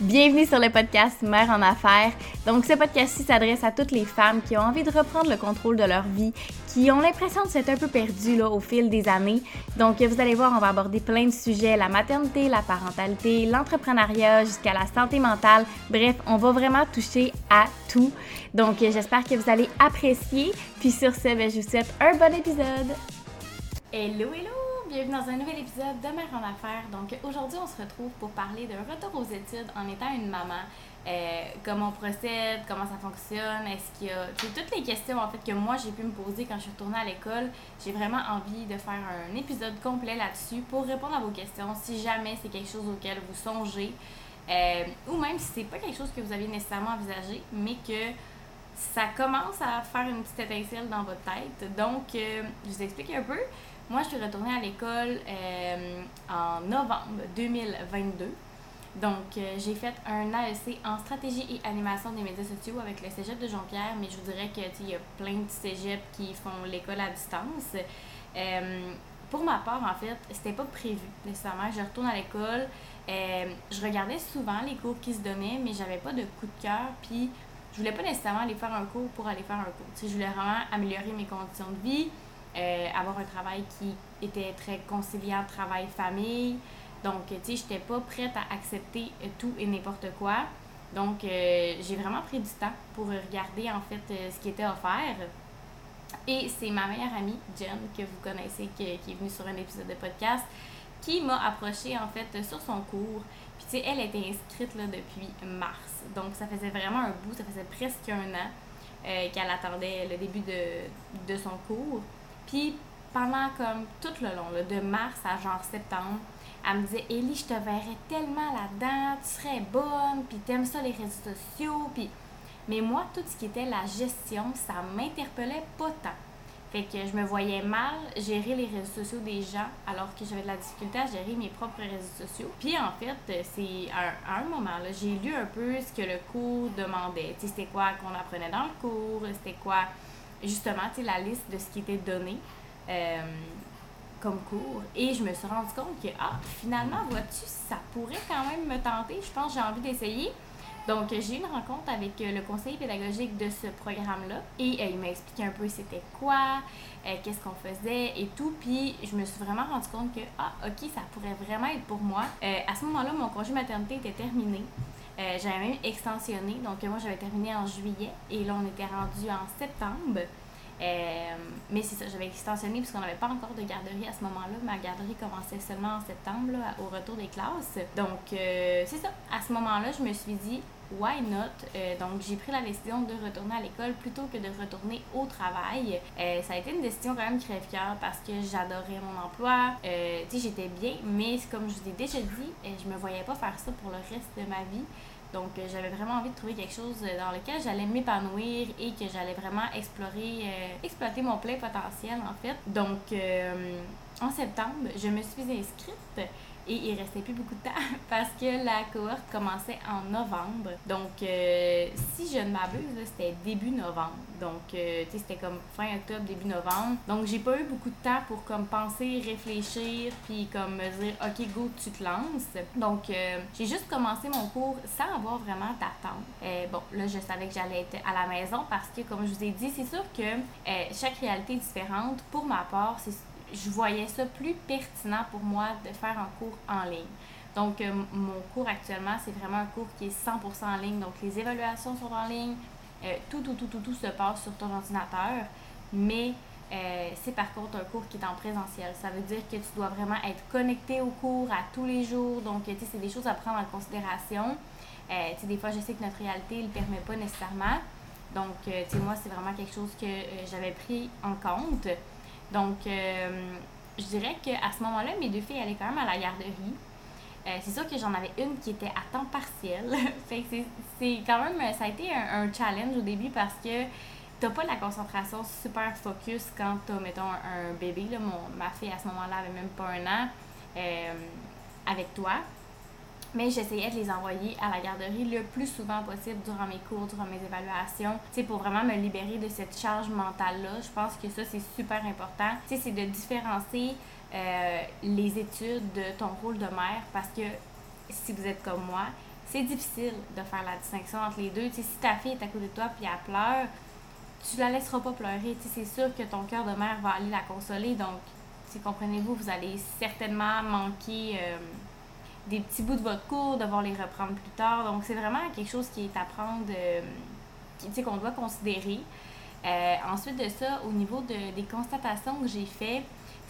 Bienvenue sur le podcast Mère en affaires. Donc, ce podcast-ci s'adresse à toutes les femmes qui ont envie de reprendre le contrôle de leur vie, qui ont l'impression de s'être un peu perdues là, au fil des années. Donc, vous allez voir, on va aborder plein de sujets la maternité, la parentalité, l'entrepreneuriat, jusqu'à la santé mentale. Bref, on va vraiment toucher à tout. Donc, j'espère que vous allez apprécier. Puis, sur ce, ben, je vous souhaite un bon épisode. Hello, hello! Bienvenue dans un nouvel épisode de Mère en Affaires. Donc aujourd'hui, on se retrouve pour parler d'un retour aux études en étant une maman. Euh, comment on procède, comment ça fonctionne, est-ce qu'il y a... toutes les questions en fait que moi j'ai pu me poser quand je suis retournée à l'école. J'ai vraiment envie de faire un épisode complet là-dessus pour répondre à vos questions si jamais c'est quelque chose auquel vous songez. Euh, ou même si c'est pas quelque chose que vous aviez nécessairement envisagé, mais que ça commence à faire une petite étincelle dans votre tête. Donc, euh, je vous explique un peu. Moi, je suis retournée à l'école euh, en novembre 2022. Donc, euh, j'ai fait un AEC en stratégie et animation des médias sociaux avec le cégep de Jean-Pierre, mais je vous dirais qu'il y a plein de cégeps qui font l'école à distance. Euh, pour ma part, en fait, c'était pas prévu nécessairement. Je retourne à l'école. je regardais souvent les cours qui se donnaient, mais j'avais pas de coup de cœur. Puis, je voulais pas nécessairement aller faire un cours pour aller faire un cours. je voulais vraiment améliorer mes conditions de vie euh, avoir un travail qui était très conciliant travail-famille. Donc, tu sais, j'étais pas prête à accepter tout et n'importe quoi. Donc, euh, j'ai vraiment pris du temps pour regarder en fait euh, ce qui était offert. Et c'est ma meilleure amie, Jen, que vous connaissez, qui, est venue sur un épisode de podcast, qui m'a approché en fait sur son cours. Puis, tu sais, elle était inscrite là, depuis mars. Donc, ça faisait vraiment un bout, ça faisait presque un an qu'elle attendait le début de, de son cours. Puis pendant comme tout le long, de mars à genre septembre, elle me disait Ellie, je te verrais tellement là-dedans, tu serais bonne, puis t'aimes ça les réseaux sociaux, puis. Mais moi, tout ce qui était la gestion, ça m'interpellait pas tant. Fait que je me voyais mal gérer les réseaux sociaux des gens alors que j'avais de la difficulté à gérer mes propres réseaux sociaux. Puis en fait, c'est à, un moment, là, j'ai lu un peu ce que le cours demandait. Tu sais, c'était quoi qu'on apprenait dans le cours, c'était quoi justement la liste de ce qui était donné euh, comme cours. Et je me suis rendu compte que, ah, finalement, vois-tu, ça pourrait quand même me tenter. Je pense que j'ai envie d'essayer. Donc, j'ai eu une rencontre avec euh, le conseiller pédagogique de ce programme-là et euh, il m'a expliqué un peu c'était quoi, qu'est-ce qu'on faisait et tout. Puis, je me suis vraiment rendu compte que, ah, ok, ça pourrait vraiment être pour moi. à ce moment-là, mon congé maternité était terminé. Euh, j'avais même extensionné. Donc, moi, j'avais terminé en juillet et là, on était rendu en septembre. Euh, mais c'est ça, j'avais extensionné puisqu'on n'avait pas encore de garderie à ce moment-là. Ma garderie commençait seulement en septembre, au retour des classes. Donc, euh, c'est ça. À ce moment-là, je me suis dit, why not? donc, j'ai pris la décision de retourner à l'école plutôt que de retourner au travail. ça a été une décision quand même crève-cœur parce que j'adorais mon emploi. tu sais, j'étais bien, mais comme je vous ai déjà dit, je me voyais pas faire ça pour le reste de ma vie. Donc, euh, j'avais vraiment envie de trouver quelque chose euh, dans lequel j'allais m'épanouir et que j'allais vraiment explorer, euh, exploiter mon plein potentiel, en fait. Donc, en septembre, je me suis inscrite et il restait plus beaucoup de temps parce que la cohorte commençait en novembre. Donc, euh, si je ne m'abuse, c'était début novembre. Donc, euh, tu sais, c'était comme fin octobre, début novembre. Donc, j'ai pas eu beaucoup de temps pour comme penser, réfléchir, puis comme me dire, OK, go, tu te lances. Donc, euh, j'ai juste commencé mon cours sans avoir vraiment d'attente. bon, là, je savais que j'allais être à la maison parce que, comme je vous ai dit, c'est sûr que chaque réalité est différente. Pour ma part, c'est je voyais ça plus pertinent pour moi de faire un cours en ligne. Donc, euh, mon cours actuellement, c'est vraiment un cours qui est 100% en ligne. Donc, les évaluations sont en ligne. Euh, tout, tout, tout, tout, tout se passe sur ton ordinateur. Mais euh, c'est par contre un cours qui est en présentiel. Ça veut dire que tu dois vraiment être connecté au cours à tous les jours. Donc, tu sais, c'est des choses à prendre en considération. tu sais, des fois, je sais que notre réalité ne le permet pas nécessairement. Donc, tu sais, moi, c'est vraiment quelque chose que j'avais pris en compte. Donc, euh, je dirais qu'à ce moment-là, mes deux filles allaient quand même à la garderie. Euh, c'est sûr que j'en avais une qui était à temps partiel. fait que c'est quand même, ça a été un, challenge au début parce que t'as pas la concentration super focus quand t'as, mettons, un, bébé. Là. Mon, ma fille, à ce moment-là, avait même pas un an euh, avec toi. Mais j'essayais de les envoyer à la garderie le plus souvent possible durant mes cours, durant mes évaluations, tu pour vraiment me libérer de cette charge mentale-là. Je pense que ça, c'est super important. Tu c'est de différencier euh, les études de ton rôle de mère parce que si vous êtes comme moi, c'est difficile de faire la distinction entre les deux. si ta fille est à côté de toi puis elle pleure, tu la laisseras pas pleurer. c'est sûr que ton cœur de mère va aller la consoler. Donc, comprenez-vous, vous allez certainement manquer euh, des petits bouts de votre cours, devoir les reprendre plus tard. Donc, c'est vraiment quelque chose qui est à prendre, euh, qu'on doit considérer. Euh, ensuite de ça, au niveau de, des constatations que j'ai faites,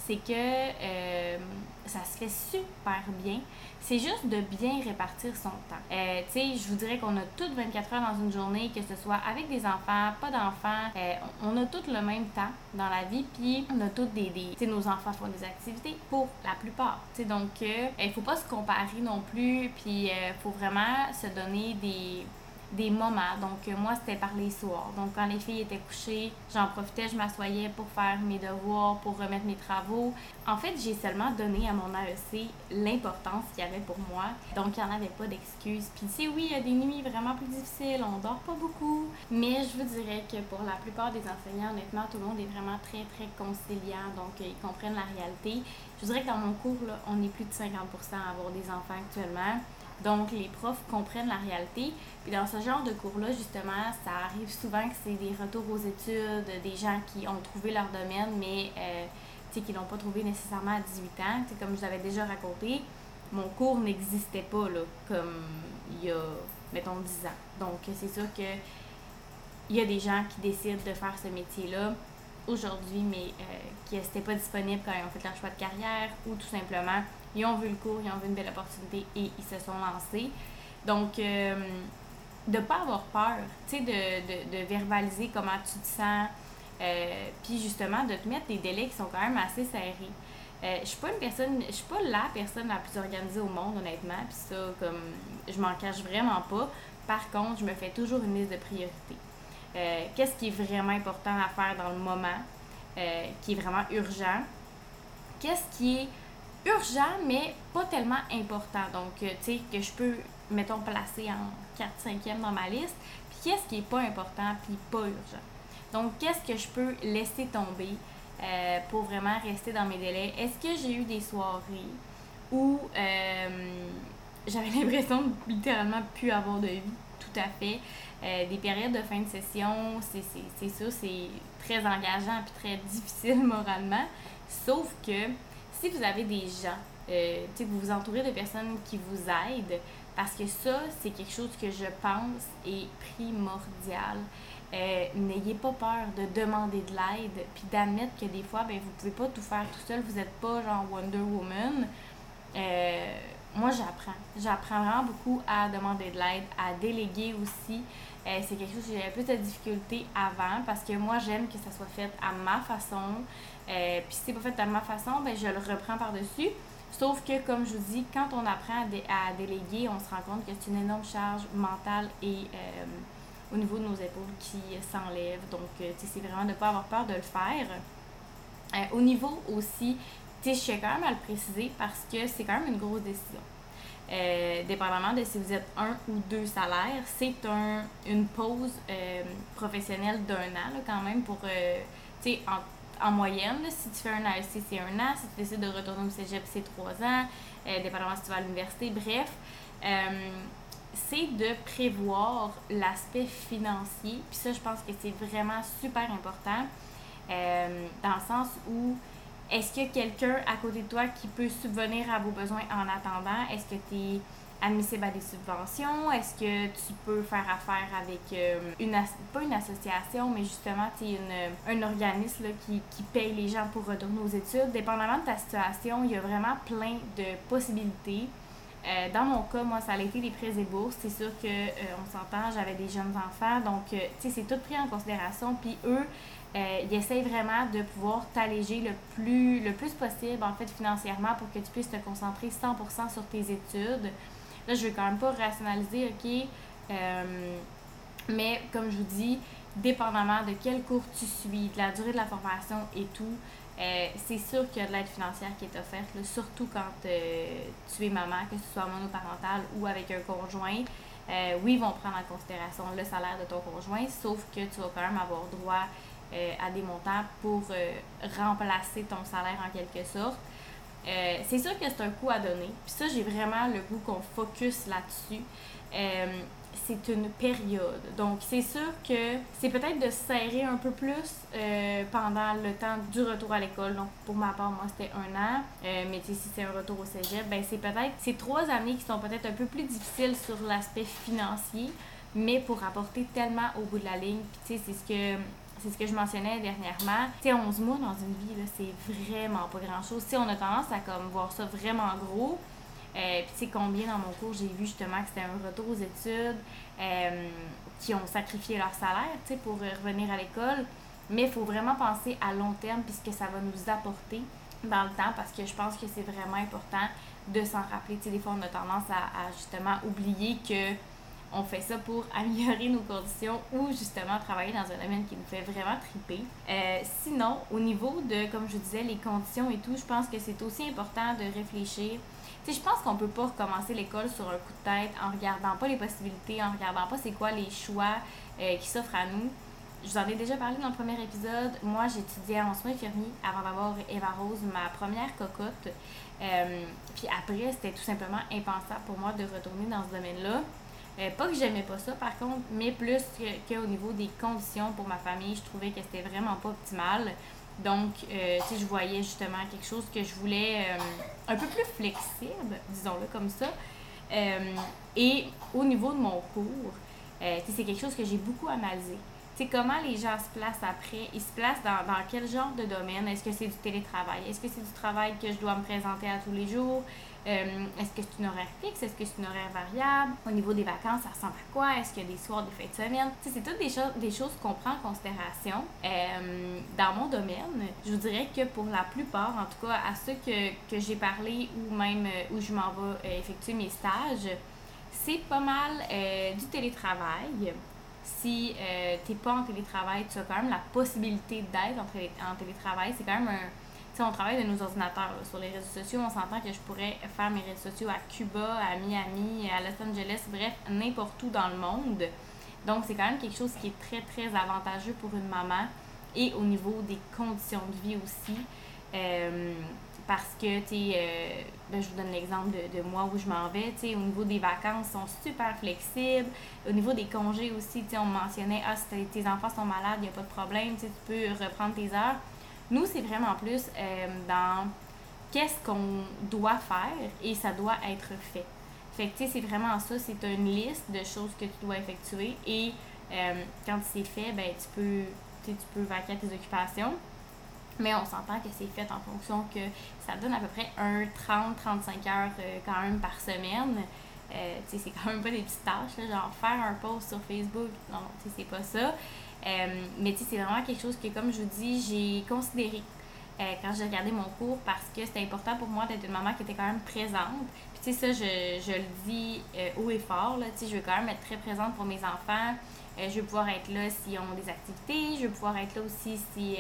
c'est que euh, ça se fait super bien. C'est juste de bien répartir son temps. Euh, tu sais, je vous dirais qu'on a toutes 24 heures dans une journée, que ce soit avec des enfants, pas d'enfants. Euh, on a toutes le même temps dans la vie, puis on a toutes des... des tu sais, nos enfants font des activités pour la plupart. Tu sais, donc, il faut pas se comparer non plus, puis il faut vraiment se donner des des moments. Donc, euh, moi, c'était par les soirs. Donc, quand les filles étaient couchées, j'en profitais, je m'assoyais pour faire mes devoirs, pour remettre mes travaux. En fait, j'ai seulement donné à mon AEC l'importance qu'il y avait pour moi. Donc, il n'y en avait pas d'excuses. Puis, c'est oui, il y a des nuits vraiment plus difficiles, on dort pas beaucoup. Mais je vous dirais que pour la plupart des enseignants, honnêtement, tout le monde est vraiment très, très conciliant. Donc, euh, ils comprennent la réalité. Je vous dirais que dans mon cours, là, on est plus de 50 à avoir des enfants actuellement. Donc, les profs comprennent la réalité. Puis dans ce genre de cours-là, justement, ça arrive souvent que c'est des retours aux études, des gens qui ont trouvé leur domaine, mais euh, qui ne l'ont pas trouvé nécessairement à 18 ans. Comme je vous avais déjà raconté, mon cours n'existait pas là, comme il y a, mettons, 10 ans. Donc, c'est sûr que il y a des gens qui décident de faire ce métier-là aujourd'hui, mais euh, qui n'étaient pas disponibles quand ils ont fait leur choix de carrière ou tout simplement ils ont vu le cours, ils ont vu une belle opportunité et ils se sont lancés. Donc, euh, de ne pas avoir peur, tu sais, de, de, verbaliser comment tu te sens, euh, puis justement de te mettre des délais qui sont quand même assez serrés. Je suis pas une personne, je suis pas la personne la plus organisée au monde, honnêtement, puis ça, comme, je m'en cache vraiment pas. Par contre, je me fais toujours une liste de priorités. Euh, qu'est-ce qui est vraiment important à faire dans le moment, qui est vraiment urgent? Qu'est-ce qui est urgent, mais pas tellement important? Donc, euh, tu sais, que je peux, mettons, placer en 4-5e dans ma liste. Puis, qu'est-ce qui n'est pas important, puis pas urgent? Donc, qu'est-ce que je peux laisser tomber euh, pour vraiment rester dans mes délais? Est-ce que j'ai eu des soirées où euh, j'avais l'impression de littéralement plus avoir de vie? Tout à fait. des périodes de fin de session, c'est sûr, c'est très engageant puis très difficile moralement. Sauf que si vous avez des gens, euh, que vous vous entourez de personnes qui vous aident, parce que ça, c'est quelque chose que je pense est primordial. Euh, n'ayez pas peur de demander de l'aide, puis d'admettre que des fois, ben, vous pouvez pas tout faire tout seul, vous n'êtes pas genre Wonder Woman. Euh, moi, j'apprends. J'apprends vraiment beaucoup à demander de l'aide, à déléguer aussi. Euh, c'est quelque chose que j'avais plus de difficultés avant parce que moi, j'aime que ça soit fait à ma façon. Euh, puis si c'est pas fait à ma façon, ben, je le reprends par-dessus. Sauf que, comme je vous dis, quand on apprend à, déléguer, on se rend compte que c'est une énorme charge mentale et euh, au niveau de nos épaules qui s'enlève. Donc, c'est vraiment de ne pas avoir peur de le faire. au niveau aussi, suis quand même à le préciser parce que c'est quand même une grosse décision. Euh, dépendamment de si vous êtes un ou deux salaires, c'est un, une pause euh, professionnelle d'un an quand même pour, euh, tu sais, en, en, moyenne, si tu fais un ASC, c'est un an, si tu décides de retourner au cégep, c'est trois ans, dépendamment si tu vas à l'université, bref. c'est de prévoir l'aspect financier. Puis ça, je pense que c'est vraiment super important dans le sens où est-ce qu'il y a quelqu'un à côté de toi qui peut subvenir à vos besoins en attendant? Est-ce que tu es admissible à des subventions? Est-ce que tu peux faire affaire avec euh, une, pas une association, mais justement, tu un organisme qui, qui paye les gens pour retourner aux études? Dépendamment de ta situation, il y a vraiment plein de possibilités. Euh, dans mon cas, moi, ça a été des prêts et bourses. C'est sûr que euh, s'entend, j'avais des jeunes enfants, donc tu sais, c'est tout pris en considération. Puis eux, euh, ils essayent vraiment de pouvoir t'alléger le plus, le plus possible, en fait, financièrement, pour que tu puisses te concentrer 100% sur tes études. Là, je veux quand même pas rationaliser, OK? Euh, mais comme je vous dis, dépendamment de quel cours tu suis, de la durée de la formation et tout, euh, c'est sûr qu'il y a de l'aide financière qui est offerte, surtout quand tu es maman, que ce soit monoparental ou avec un conjoint. oui, ils vont prendre en considération le salaire de ton conjoint, sauf que tu vas quand même avoir droit euh, à des montants pour euh, remplacer ton salaire en quelque sorte. Euh, c'est sûr que c'est un coût à donner. Puis ça, j'ai vraiment le goût qu'on focus là-dessus. c'est une période. Donc, c'est sûr que c'est peut-être de serrer un peu plus euh, pendant le temps du retour à l'école. Donc, pour ma part, moi, c'était un an. Euh, mais si c'est un retour au cégep, ben c'est peut-être ces trois années qui sont peut-être un peu plus difficiles sur l'aspect financier, mais pour apporter tellement au bout de la ligne. Puis, tu sais, c'est ce que c'est ce que je mentionnais dernièrement. Tu sais, 11 mois dans une vie, c'est vraiment pas grand-chose. Sais, on a tendance à comme voir ça vraiment gros. Euh, puis tu combien dans mon cours j'ai vu justement que c'était un retour aux études, euh, qui ont sacrifié leur salaire, pour revenir à l'école. Mais il faut vraiment penser à long terme puisque ça va nous apporter dans le temps parce que je pense que c'est vraiment important de s'en rappeler. Des fois, on a tendance à, justement oublier que on fait ça pour améliorer nos conditions ou justement travailler dans un domaine qui nous fait vraiment triper. Euh, sinon, au niveau de, comme je disais, les conditions et tout, je pense que c'est aussi important de réfléchir je pense qu'on peut pas recommencer l'école sur un coup de tête en regardant pas les possibilités, en regardant pas c'est quoi les choix euh, qui s'offrent à nous. Je vous en ai déjà parlé dans le premier épisode. Moi, j'étudiais en soins infirmiers avant d'avoir Eva Rose, ma première cocotte. Euh, puis après, c'était tout simplement impensable pour moi de retourner dans ce domaine-là. Euh, pas que j'aimais pas ça, par contre, mais plus qu'au niveau des conditions pour ma famille, je trouvais que c'était vraiment pas optimal. Donc, euh, sais, je voyais justement quelque chose que je voulais euh, un peu plus flexible, disons-le comme ça. Et au niveau de mon cours, c'est quelque chose que j'ai beaucoup analysé. Sais, comment les gens se placent après? Ils se placent dans, dans quel genre de domaine? Est-ce que c'est du télétravail? Est-ce que c'est du travail que je dois me présenter à tous les jours? Euh, est-ce que c'est une horaire fixe? Est-ce que c'est une horaire variable? Au niveau des vacances, ça ressemble à quoi? Est-ce qu'il y a des soirs, des fêtes de semaine? c'est toutes des, choses des choses qu'on prend en considération. Euh, dans mon domaine, je vous dirais que pour la plupart, en tout cas à ceux que, que j'ai parlé ou même euh, où je m'en vais effectuer mes stages, c'est pas mal du télétravail. Si tu n'es pas en télétravail, tu as quand même la possibilité d'être en télétravail. C'est quand même un on travaille de nos ordinateurs. Sur les réseaux sociaux, on s'entend que je pourrais faire mes réseaux sociaux à Cuba, à Miami, à Los Angeles, bref, n'importe où dans le monde. Donc, c'est quand même quelque chose qui est très, très avantageux pour une maman et au niveau des conditions de vie aussi. Euh, parce que, tu sais, euh, ben, je vous donne l'exemple de, moi où je m'en vais, tu sais, au niveau des vacances, sont super flexibles. Au niveau des congés aussi, tu sais, on mentionnait, ah, si tes enfants sont malades, il n'y a pas de problème, tu peux reprendre tes heures. Nous, c'est vraiment plus euh, dans qu'est-ce qu'on doit faire et ça doit être fait. Fait que, tu sais, c'est vraiment ça, c'est une liste de choses que tu dois effectuer et euh, quand c'est fait, ben, tu peux, tu peux vaquer à tes occupations. Mais on s'entend que c'est fait en fonction que ça donne à peu près un 30-35 heures euh, quand même par semaine. Euh, c'est quand même pas des petites tâches, genre faire un post sur Facebook, non, c'est pas ça. Euh, mais tu sais, c'est vraiment quelque chose que, comme je vous dis, j'ai considéré euh, quand j'ai regardé mon cours parce que c'était important pour moi d'être une maman qui était quand même présente. Puis tu sais, ça, je, je le dis euh, haut et fort, tu sais, je veux quand même être très présente pour mes enfants. je veux pouvoir être là s'ils ont des activités. Je veux pouvoir être là aussi si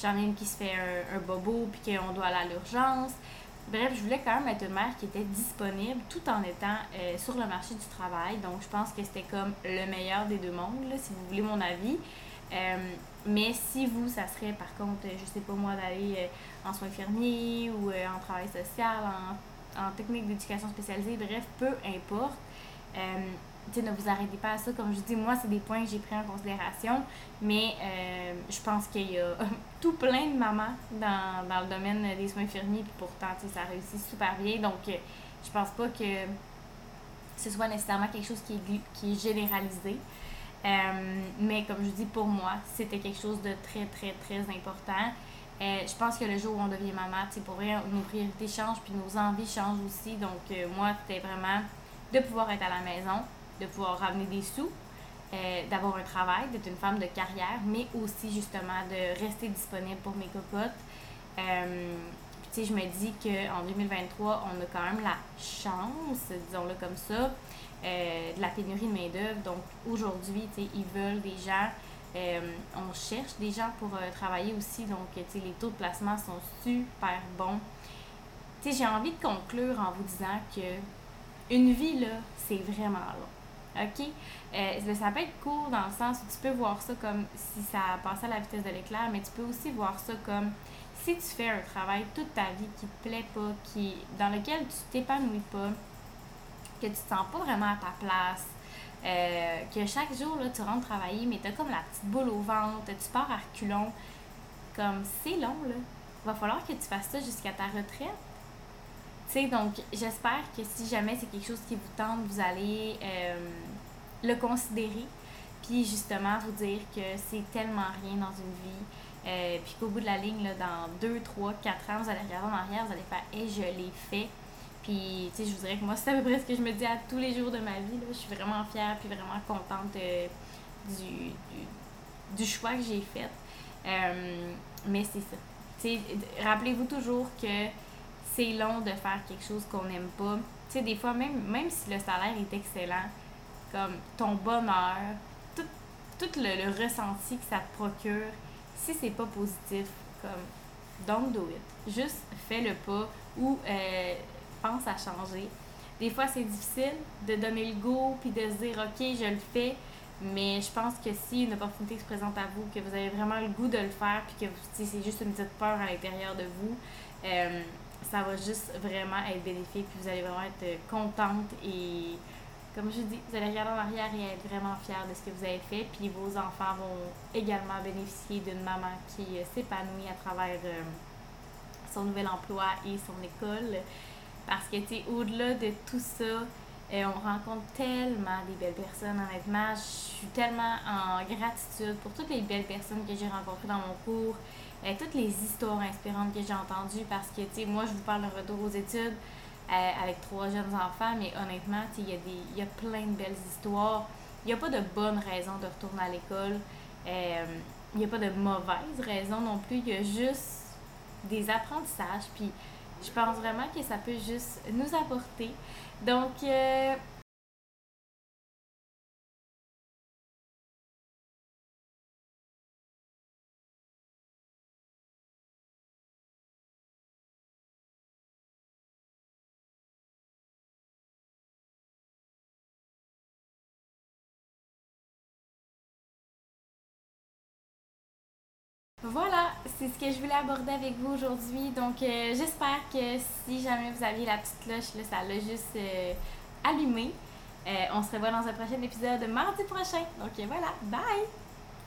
j'en ai une qui se fait un, un bobo puis qu'on doit aller à l'urgence. Bref, je voulais quand même être une mère qui était disponible tout en étant euh, sur le marché du travail. Donc, je pense que c'était comme le meilleur des deux mondes, là, si vous voulez mon avis. Euh, mais si vous, ça serait par contre, je sais pas moi, d'aller euh, en soins infirmiers ou en travail social, en, en technique d'éducation spécialisée, bref, peu importe ne vous arrêtez pas à ça. Comme je dis, moi, c'est des points que j'ai pris en considération. Mais euh, je pense qu'il y a tout plein de mamans dans, dans le domaine des soins infirmiers. Puis pourtant, ça réussit super bien. Donc, euh, je pense pas que ce soit nécessairement quelque chose qui est, qui est généralisé. Euh, mais comme je dis, pour moi, c'était quelque chose de très, très, très important. je pense que le jour où on devient maman, pour vrai, nos priorités changent, puis nos envies changent aussi. Donc, moi, c'était vraiment de pouvoir être à la maison, de pouvoir ramener des sous, euh, d'avoir un travail, d'être une femme de carrière, mais aussi justement de rester disponible pour mes cocottes. Euh, tu sais, je me dis qu'en 2023, on a quand même la chance, disons-le comme ça, euh, de la pénurie de main-d'œuvre. Donc aujourd'hui, ils veulent des gens. on cherche des gens pour travailler aussi, donc les taux de placement sont super bons. J'ai envie de conclure en vous disant que une vie, là, c'est vraiment long. OK? Euh, ça peut être court dans le sens où tu peux voir ça comme si ça passait à la vitesse de l'éclair, mais tu peux aussi voir ça comme si tu fais un travail toute ta vie qui te plaît pas, qui, dans lequel tu t'épanouis pas, que tu te sens pas vraiment à ta place, euh, que chaque jour, là, tu rentres travailler, mais tu as comme la petite boule au ventre, tu pars à reculons. Comme, c'est long, là. Va falloir que tu fasses ça jusqu'à ta retraite. Sais, donc, j'espère que si jamais c'est quelque chose qui vous tente, vous allez euh, le considérer. Puis, justement, vous dire que c'est tellement rien dans une vie. Euh, puis qu'au bout de la ligne, là, dans 2, 3, 4 ans, vous allez regarder en arrière, vous allez faire « et je l'ai fait ». Puis, tu sais, je vous dirais que moi, c'est à peu près ce que je me dis à tous les jours de ma vie. Là. Je suis vraiment fière puis vraiment contente du, du, choix que j'ai fait. Euh, mais c'est ça. Rappelez-vous toujours que c'est long de faire quelque chose qu'on n'aime pas. Tu sais, des fois, même, même si le salaire est excellent, comme ton bonheur, tout, le, ressenti que ça te procure, si c'est pas positif, comme don't do it. Juste fais le pas ou euh, pense à changer. Des fois, c'est difficile de donner le go puis de se dire, OK, je le fais. Mais je pense que si une opportunité se présente à vous, que vous avez vraiment le goût de le faire, puis que c'est juste une petite peur à l'intérieur de vous, euh, ça va juste vraiment être bénéfique, puis vous allez vraiment être contente et, comme je dis, vous allez regarder en arrière et être vraiment fière de ce que vous avez fait, puis vos enfants vont également bénéficier d'une maman qui s'épanouit à travers euh, son nouvel emploi et son école. Parce que, tu au-delà de tout ça, euh, on rencontre tellement des belles personnes, honnêtement. Je suis tellement en gratitude pour toutes les belles personnes que j'ai rencontrées dans mon cours, euh, toutes les histoires inspirantes que j'ai entendues parce que, tu sais, moi, je vous parle d'un retour aux études euh, avec trois jeunes enfants, mais honnêtement, tu sais, il y, a plein de belles histoires. Il n'y a pas de bonne raison de retourner à l'école. Il n'y a pas de mauvaise raison non plus. Il y a juste des apprentissages. Puis, je pense vraiment que ça peut juste nous apporter. Donc, euh, Voilà, c'est ce que je voulais aborder avec vous aujourd'hui. Donc, euh, j'espère que si jamais vous aviez la petite cloche, là, ça l'a juste euh, allumé. Euh, on se revoit dans un prochain épisode mardi prochain. Donc, voilà, bye!